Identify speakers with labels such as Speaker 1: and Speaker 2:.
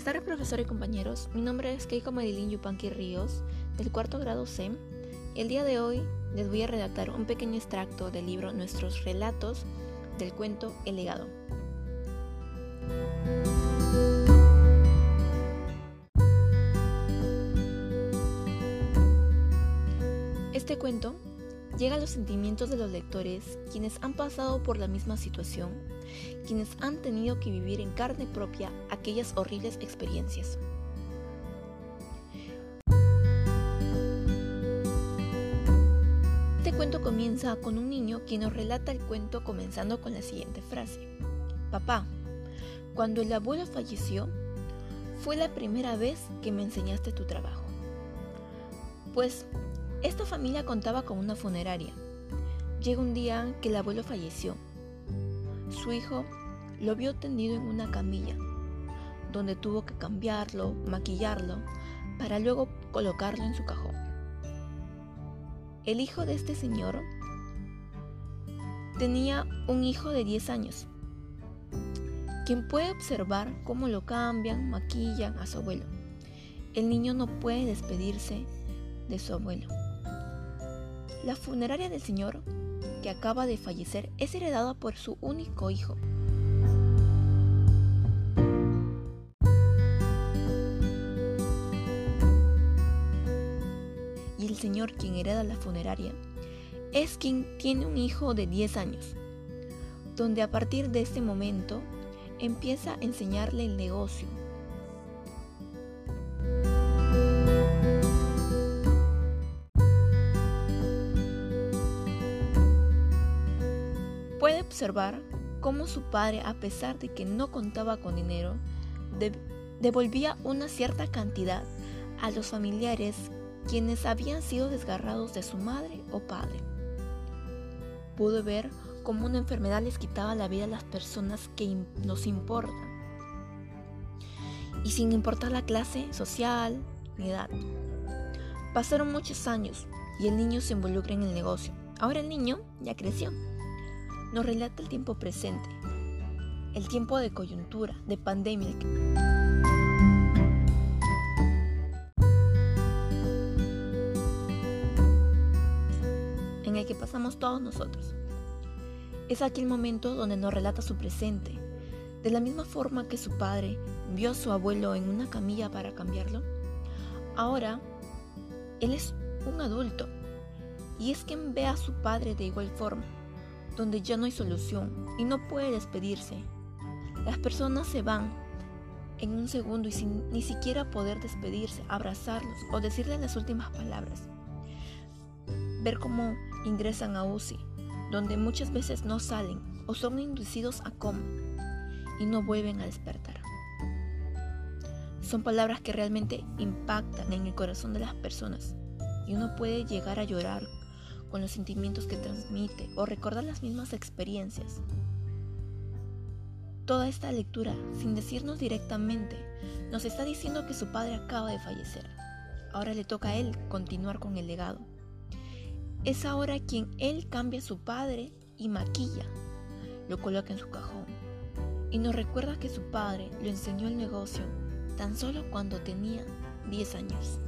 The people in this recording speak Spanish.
Speaker 1: Buenas tardes, profesor y compañeros. Mi nombre es Keiko Marilyn Yupanqui Ríos, del cuarto grado C. El día de hoy les voy a redactar un pequeño extracto del libro Nuestros Relatos del cuento El legado. Este cuento llega a los sentimientos de los lectores quienes han pasado por la misma situación, quienes han tenido que vivir en carne propia aquellas horribles experiencias. Este cuento comienza con un niño quien nos relata el cuento comenzando con la siguiente frase. Papá, cuando el abuelo falleció, fue la primera vez que me enseñaste tu trabajo. Pues esta familia contaba con una funeraria. Llega un día que el abuelo falleció. Su hijo lo vio tendido en una camilla, donde tuvo que cambiarlo, maquillarlo, para luego colocarlo en su cajón. El hijo de este señor tenía un hijo de 10 años, quien puede observar cómo lo cambian, maquillan a su abuelo. El niño no puede despedirse de su abuelo. La funeraria del señor, que acaba de fallecer, es heredada por su único hijo. Y el señor quien hereda la funeraria es quien tiene un hijo de 10 años, donde a partir de este momento empieza a enseñarle el negocio, Puede observar cómo su padre, a pesar de que no contaba con dinero, devolvía una cierta cantidad a los familiares quienes habían sido desgarrados de su madre o padre. Pudo ver cómo una enfermedad les quitaba la vida a las personas que nos importan, y sin importar la clase social ni edad. Pasaron muchos años y el niño se involucra en el negocio. Ahora el niño ya creció nos relata el tiempo presente, el tiempo de coyuntura, de pandemia. en el que pasamos todos nosotros. Es aquel momento donde nos relata su presente, de la misma forma que su padre vio a su abuelo en una camilla para cambiarlo. Ahora, él es un adulto y es quien ve a su padre de igual forma donde ya no hay solución y no puede despedirse. Las personas se van en un segundo y sin ni siquiera poder despedirse, abrazarlos o decirles las últimas palabras. Ver cómo ingresan a UCI, donde muchas veces no salen o son inducidos a coma y no vuelven a despertar. Son palabras que realmente impactan en el corazón de las personas y uno puede llegar a llorar con los sentimientos que transmite o recordar las mismas experiencias. Toda esta lectura, sin decirnos directamente, nos está diciendo que su padre acaba de fallecer. Ahora le toca a él continuar con el legado. Es ahora quien él cambia a su padre y maquilla, lo coloca en su cajón. Y nos recuerda que su padre lo enseñó el negocio tan solo cuando tenía 10 años.